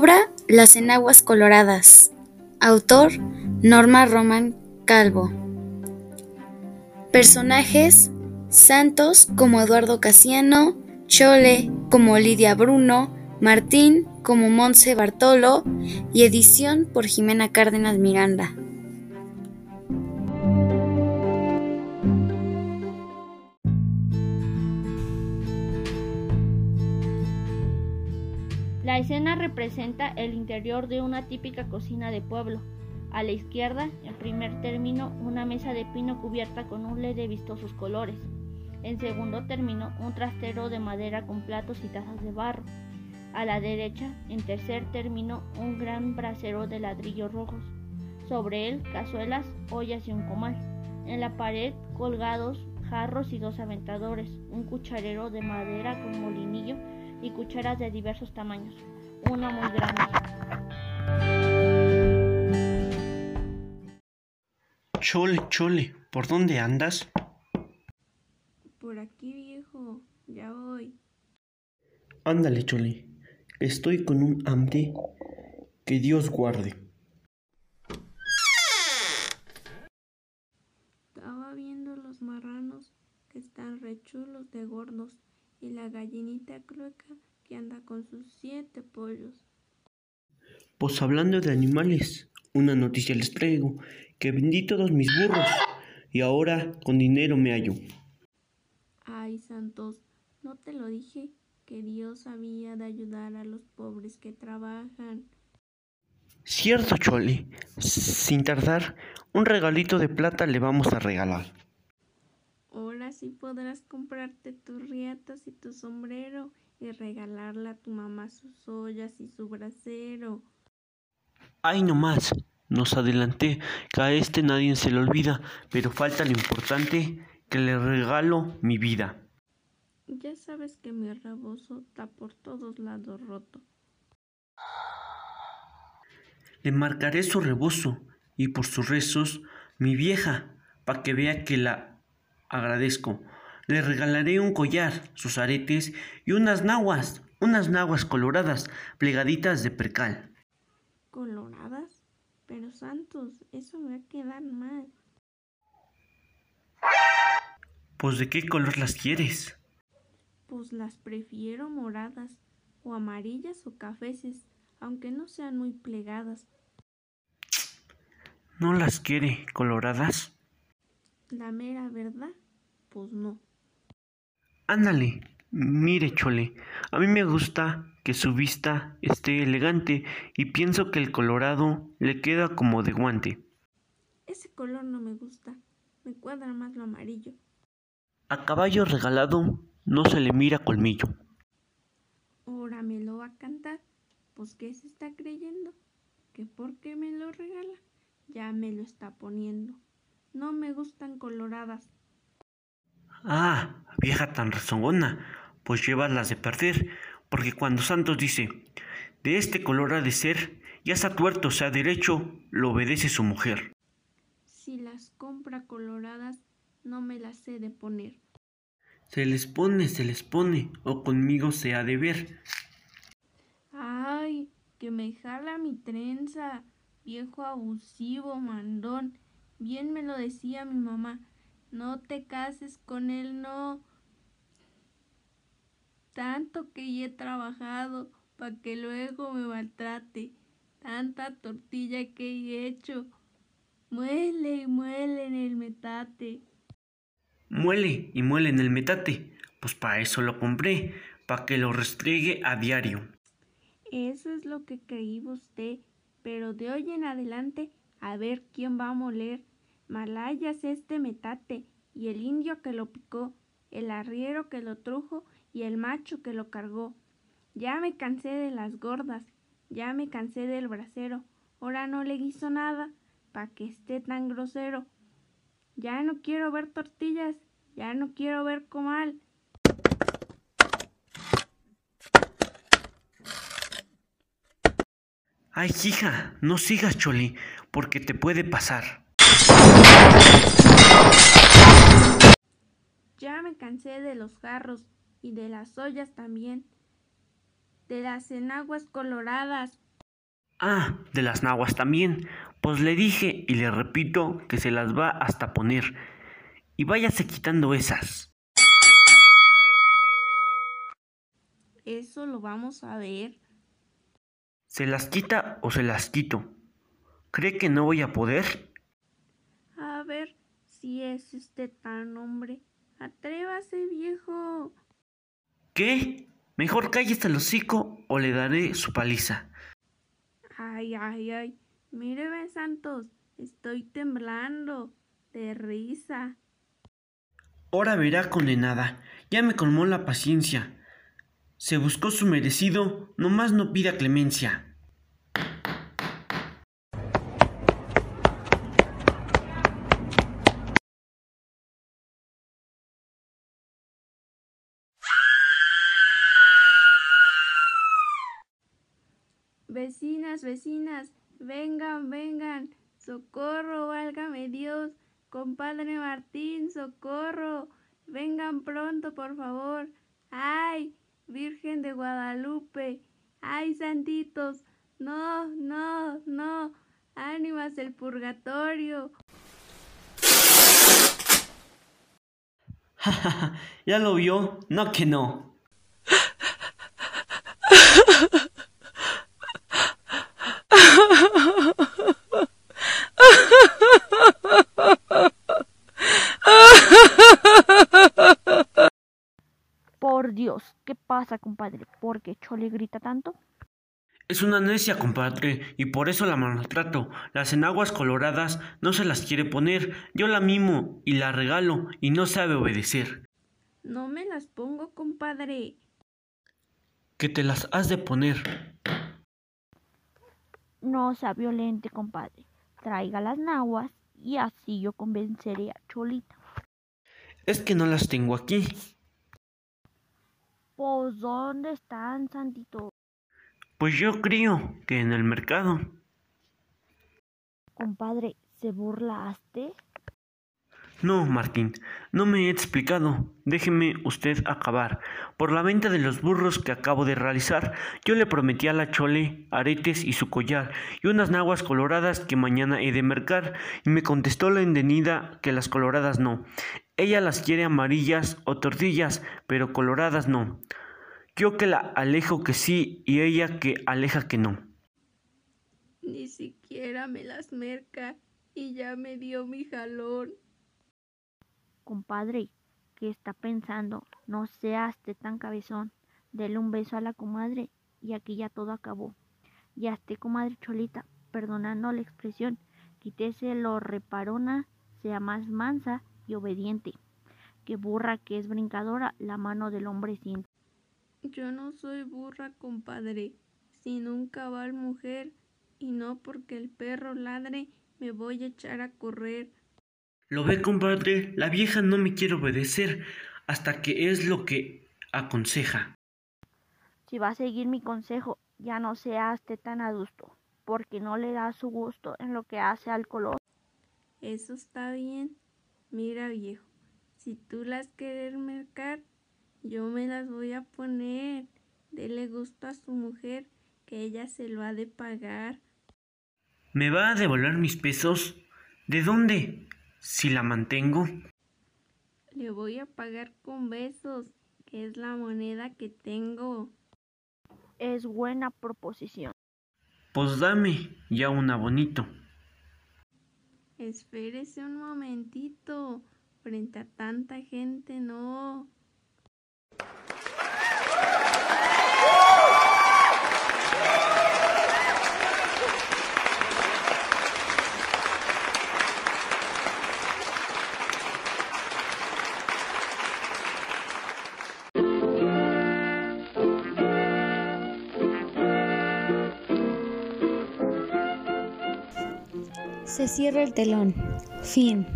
Obra Las enaguas coloradas. Autor Norma Roman Calvo. Personajes Santos como Eduardo Casiano, Chole como Lidia Bruno, Martín como Monse Bartolo y edición por Jimena Cárdenas Miranda. Representa el interior de una típica cocina de pueblo. A la izquierda, en primer término, una mesa de pino cubierta con un led de vistosos colores. En segundo término, un trastero de madera con platos y tazas de barro. A la derecha, en tercer término, un gran brasero de ladrillos rojos. Sobre él, cazuelas, ollas y un comal. En la pared, colgados jarros y dos aventadores, un cucharero de madera con molinillo y cucharas de diversos tamaños, una muy grande. Chole, chole, ¿por dónde andas? Por aquí, viejo, ya voy. Ándale, chole, estoy con un hambre que Dios guarde. Estaba viendo los marranos que están rechulos de gordos y la gallinita clueca que anda con sus siete pollos. Pues hablando de animales, una noticia les traigo, que vendí todos mis burros y ahora con dinero me hallo. Ay, Santos, ¿no te lo dije? Que Dios había de ayudar a los pobres que trabajan. Cierto, Chole, sin tardar, un regalito de plata le vamos a regalar. Ahora sí podrás comprarte tus riatas y tu sombrero y regalarle a tu mamá sus ollas y su brasero. Ay, no más, nos adelanté, que a este nadie se le olvida, pero falta lo importante, que le regalo mi vida. Ya sabes que mi rebozo está por todos lados roto. Le marcaré su rebozo y por sus rezos mi vieja, pa' que vea que la agradezco. Le regalaré un collar, sus aretes y unas naguas, unas naguas coloradas, plegaditas de percal. ¿Coloradas? Pero Santos, eso me va a quedar mal. Pues de qué color las quieres? Pues las prefiero moradas, o amarillas o cafeces, aunque no sean muy plegadas. ¿No las quiere coloradas? La mera verdad, pues no. Ándale, mire, Chole, a mí me gusta que su vista esté elegante y pienso que el colorado le queda como de guante. Ese color no me gusta, me cuadra más lo amarillo. A caballo regalado no se le mira colmillo. Ahora me lo va a cantar, pues ¿qué se está creyendo? ¿Que por qué me lo regala? Ya me lo está poniendo. No me gustan coloradas. Ah, vieja tan rezongona, pues llevas las de perder, porque cuando Santos dice, de este color ha de ser, ya sea tuerto sea derecho, lo obedece su mujer. Si las compra coloradas, no me las he de poner. Se les pone, se les pone, o conmigo se ha de ver. Ay, que me jala mi trenza, viejo abusivo, mandón. Bien me lo decía mi mamá. No te cases con él, no. Tanto que he trabajado para que luego me maltrate. Tanta tortilla que he hecho. Muele y muele en el metate. Muele y muele en el metate. Pues para eso lo compré, para que lo restriegue a diario. Eso es lo que creí usted, pero de hoy en adelante a ver quién va a moler. Malayas este metate, y el indio que lo picó, el arriero que lo trujo y el macho que lo cargó. Ya me cansé de las gordas, ya me cansé del brasero, ahora no le guiso nada, pa' que esté tan grosero. Ya no quiero ver tortillas, ya no quiero ver comal. Ay, hija, no sigas, Choli, porque te puede pasar. Ya me cansé de los jarros y de las ollas también, de las enaguas coloradas, Ah, de las naguas también. Pues le dije y le repito que se las va hasta poner. Y váyase quitando esas. Eso lo vamos a ver. ¿Se las quita o se las quito? ¿Cree que no voy a poder? A ver si es usted tan hombre. Atrévase, viejo. ¿Qué? Mejor cállese el hocico o le daré su paliza. Ay, ay, ay. Míreme, Santos. Estoy temblando. De risa. Ahora verá, condenada. Ya me colmó la paciencia. Se buscó su merecido, nomás no pida clemencia. Vecinas, vengan, vengan. Socorro, válgame Dios. Compadre Martín, socorro. Vengan pronto, por favor. ¡Ay! Virgen de Guadalupe. ¡Ay, santitos! No, no, no. Ánimas el purgatorio. ¿Ya lo vio? No que no. Por Dios, ¿qué pasa, compadre? ¿Por qué Chole grita tanto? Es una necia, compadre, y por eso la maltrato. Las enaguas coloradas no se las quiere poner. Yo la mimo y la regalo y no sabe obedecer. No me las pongo, compadre. Que te las has de poner. No sea violente, compadre. Traiga las naguas y así yo convenceré a Cholita. Es que no las tengo aquí. Pues, ¿dónde están, Santito? Pues yo creo que en el mercado. Compadre, ¿se burlaste? No, Martín, no me he explicado. Déjeme usted acabar. Por la venta de los burros que acabo de realizar, yo le prometí a la Chole aretes y su collar y unas naguas coloradas que mañana he de mercar, y me contestó la endenida que las coloradas no. Ella las quiere amarillas o tortillas, pero coloradas no. Yo que la alejo que sí y ella que aleja que no. Ni siquiera me las merca y ya me dio mi jalón. Compadre, ¿qué está pensando? No seas de tan cabezón. Dele un beso a la comadre y aquí ya todo acabó. Ya esté, comadre Cholita, perdonando la expresión, quítese lo reparona, sea más mansa y obediente. Que burra que es brincadora, la mano del hombre siente. Yo no soy burra, compadre, sino un cabal mujer, y no porque el perro ladre me voy a echar a correr. Lo ve, compadre, la vieja no me quiere obedecer hasta que es lo que aconseja. Si va a seguir mi consejo, ya no seaste tan adusto, porque no le da su gusto en lo que hace al color. Eso está bien. Mira, viejo, si tú las quieres mercar, yo me las voy a poner. Dele gusto a su mujer, que ella se lo ha de pagar. ¿Me va a devolver mis pesos? ¿De dónde? Si la mantengo. Le voy a pagar con besos, que es la moneda que tengo. Es buena proposición. Pues dame ya una bonito. Espérese un momentito. Frente a tanta gente, no. Se cierra el telón. Fin.